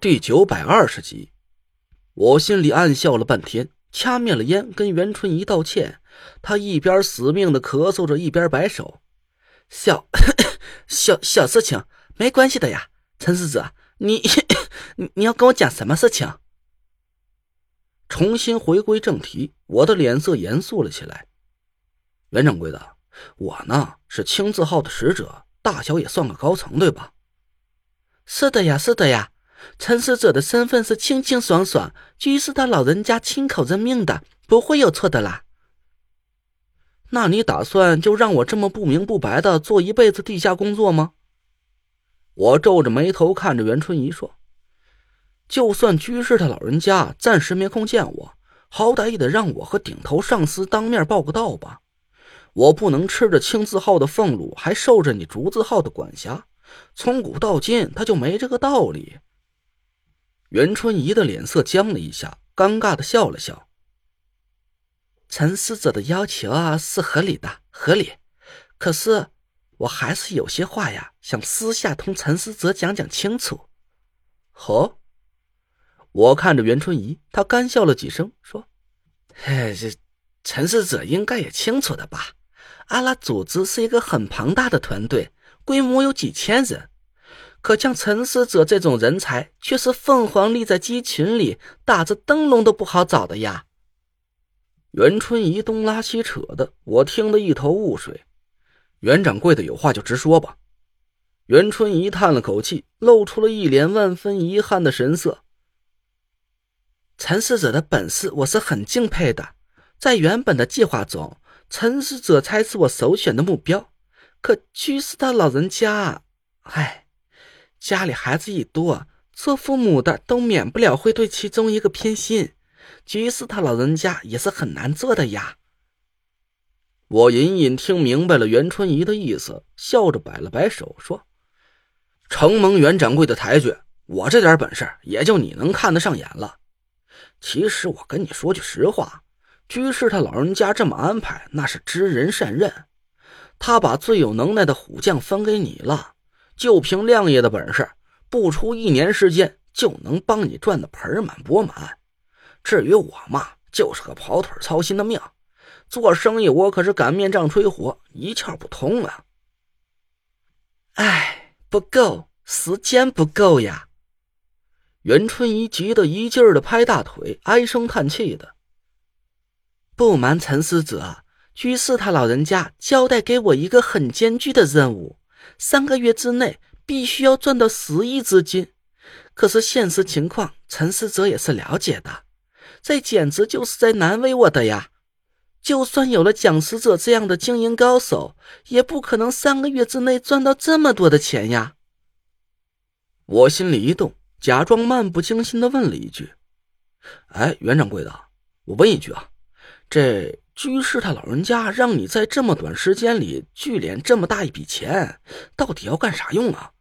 第九百二十集，我心里暗笑了半天，掐灭了烟，跟袁春怡道歉。他一边死命的咳嗽着，一边摆手：“小小小事情，没关系的呀。陈世子，你你你要跟我讲什么事情？”重新回归正题，我的脸色严肃了起来。袁掌柜的，我呢是青字号的使者，大小也算个高层，对吧？是的呀，是的呀。陈使者的身份是清清爽爽，居士他老人家亲口任命的，不会有错的啦。那你打算就让我这么不明不白的做一辈子地下工作吗？我皱着眉头看着袁春怡说：“就算居士他老人家暂时没空见我，好歹也得让我和顶头上司当面报个到吧。我不能吃着青字号的俸禄，还受着你竹字号的管辖，从古到今他就没这个道理。”袁春怡的脸色僵了一下，尴尬的笑了笑。陈思哲的要求啊是合理的，合理。可是我还是有些话呀，想私下同陈思哲讲讲清楚。哦，我看着袁春怡，她干笑了几声，说：“嘿，这陈思哲应该也清楚的吧？阿拉组织是一个很庞大的团队，规模有几千人。”可像陈思者这种人才，却是凤凰立在鸡群里，打着灯笼都不好找的呀。袁春怡东拉西扯的，我听得一头雾水。袁掌柜的有话就直说吧。袁春怡叹了口气，露出了一脸万分遗憾的神色。陈思者的本事我是很敬佩的，在原本的计划中，陈思者才是我首选的目标。可居士他老人家，唉。家里孩子一多，做父母的都免不了会对其中一个偏心。居士他老人家也是很难做的呀。我隐隐听明白了袁春怡的意思，笑着摆了摆手说：“承蒙袁掌柜的抬举，我这点本事也就你能看得上眼了。其实我跟你说句实话，居士他老人家这么安排，那是知人善任。他把最有能耐的虎将分给你了。”就凭亮爷的本事，不出一年时间就能帮你赚得盆满钵满。至于我嘛，就是个跑腿操心的命。做生意我可是擀面杖吹火，一窍不通啊！哎，不够，时间不够呀！袁春怡急得一劲儿的拍大腿，唉声叹气的。不瞒陈司者，居士他老人家交代给我一个很艰巨的任务。三个月之内必须要赚到十亿资金，可是现实情况，陈思哲也是了解的，这简直就是在难为我的呀！就算有了蒋使者这样的经营高手，也不可能三个月之内赚到这么多的钱呀！我心里一动，假装漫不经心的问了一句：“哎，袁掌柜的，我问一句啊，这……”居士他老人家让你在这么短时间里聚敛这么大一笔钱，到底要干啥用啊？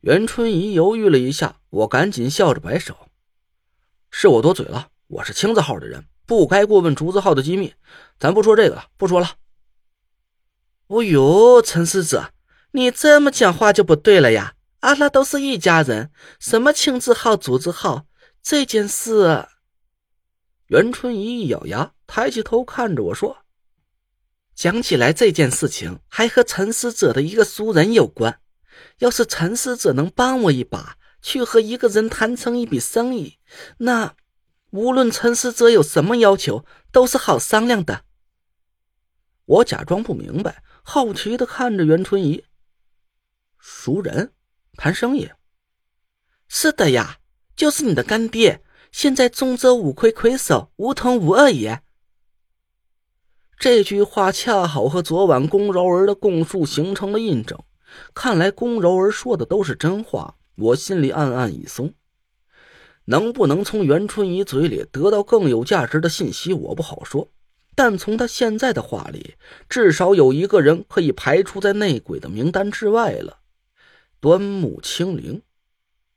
袁春怡犹豫了一下，我赶紧笑着摆手：“是我多嘴了，我是青字号的人，不该过问竹字号的机密，咱不说这个了，不说了。”哦呦，陈世子，你这么讲话就不对了呀！阿拉都是一家人，什么青字号、竹字号，这件事……袁春怡一咬牙。抬起头看着我说：“讲起来，这件事情还和陈使者的一个熟人有关。要是陈使者能帮我一把，去和一个人谈成一笔生意，那无论陈使者有什么要求，都是好商量的。”我假装不明白，好奇的看着袁春怡。熟人谈生意？是的呀，就是你的干爹，现在中州五魁魁首吴桐吴二爷。这句话恰好和昨晚龚柔儿的供述形成了印证，看来龚柔儿说的都是真话。我心里暗暗一松，能不能从袁春怡嘴里得到更有价值的信息，我不好说。但从他现在的话里，至少有一个人可以排除在内鬼的名单之外了。端木清灵，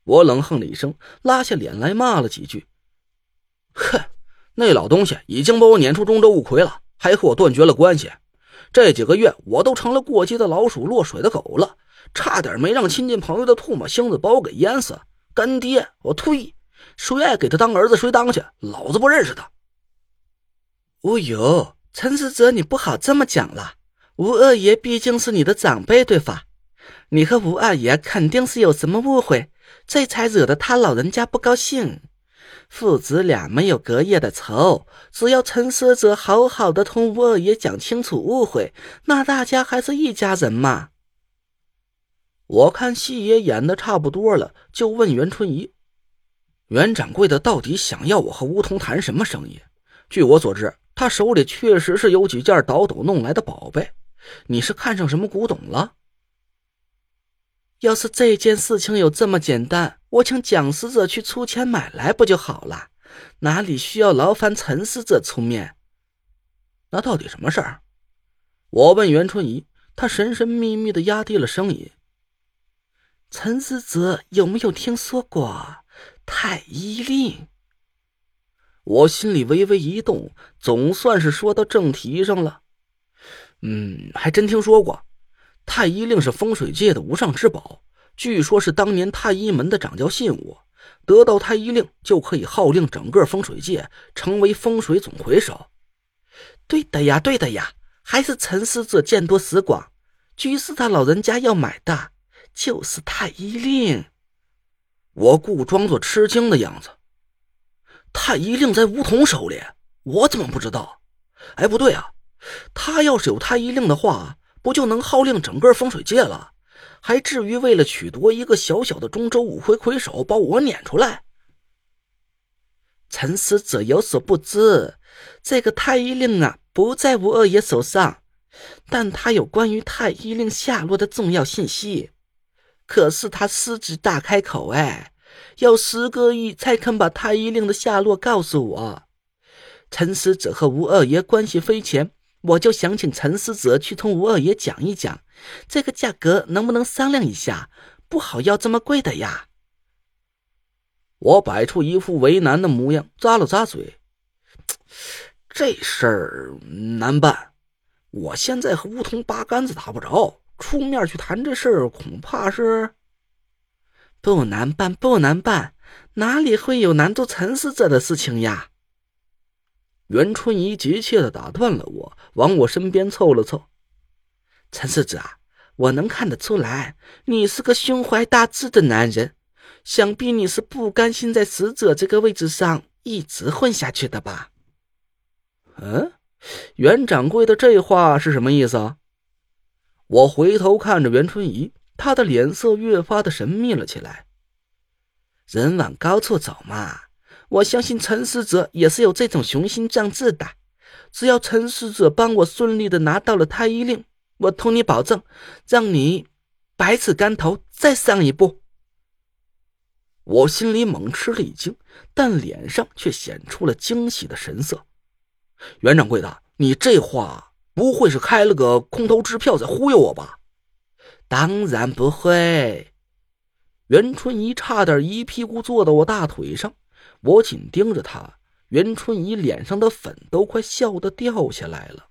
我冷哼了一声，拉下脸来骂了几句：“哼，那老东西已经把我撵出中州五魁了。”还和我断绝了关系，这几个月我都成了过街的老鼠、落水的狗了，差点没让亲近朋友的唾沫星子把我给淹死。干爹，我呸！谁爱给他当儿子谁当去，老子不认识他。哦呦，陈思哲，你不好这么讲了。吴二爷毕竟是你的长辈，对吧？你和吴二爷肯定是有什么误会，这才惹得他老人家不高兴。父子俩没有隔夜的仇，只要陈思哲好好的同吴二爷讲清楚误会，那大家还是一家人嘛。我看戏也演的差不多了，就问袁春怡：“袁掌柜的到底想要我和吴桐谈什么生意？据我所知，他手里确实是有几件倒斗弄来的宝贝。你是看上什么古董了？要是这件事情有这么简单，我请蒋使者去出钱买来不就好了？哪里需要劳烦陈使者出面？那到底什么事儿？”我问袁春怡，他神神秘秘的压低了声音。陈思哲有没有听说过太医令？我心里微微一动，总算是说到正题上了。嗯，还真听说过。太医令是风水界的无上之宝，据说是当年太医门的掌教信物，得到太医令就可以号令整个风水界，成为风水总魁首。对的呀，对的呀，还是陈思哲见多识广，居士他老人家要买的。就是太医令，我故装作吃惊的样子。太医令在梧桐手里，我怎么不知道？哎，不对啊，他要是有太医令的话，不就能号令整个风水界了？还至于为了取夺一个小小的中州五魁魁首，把我撵出来？陈使者有所不知，这个太医令啊，不在吴二爷手上，但他有关于太医令下落的重要信息。可是他狮子大开口，哎，要十个亿才肯把太医令的下落告诉我。陈使者和吴二爷关系匪浅，我就想请陈思哲去同吴二爷讲一讲，这个价格能不能商量一下？不好要这么贵的呀。我摆出一副为难的模样，咂了咂嘴，这事儿难办。我现在和梧桐八竿子打不着。出面去谈这事儿，恐怕是不难办，不难办，哪里会有难住陈思哲的事情呀？袁春怡急切的打断了我，往我身边凑了凑。陈世子啊，我能看得出来，你是个胸怀大志的男人，想必你是不甘心在使者这个位置上一直混下去的吧？嗯，袁掌柜的这话是什么意思啊？我回头看着袁春怡，她的脸色越发的神秘了起来。人往高处走嘛，我相信陈使者也是有这种雄心壮志的。只要陈使者帮我顺利的拿到了太医令，我同你保证，让你百尺竿头再上一步。我心里猛吃了一惊，但脸上却显出了惊喜的神色。袁掌柜的，你这话……不会是开了个空头支票在忽悠我吧？当然不会。袁春怡差点一屁股坐到我大腿上，我紧盯着他，袁春怡脸上的粉都快笑得掉下来了。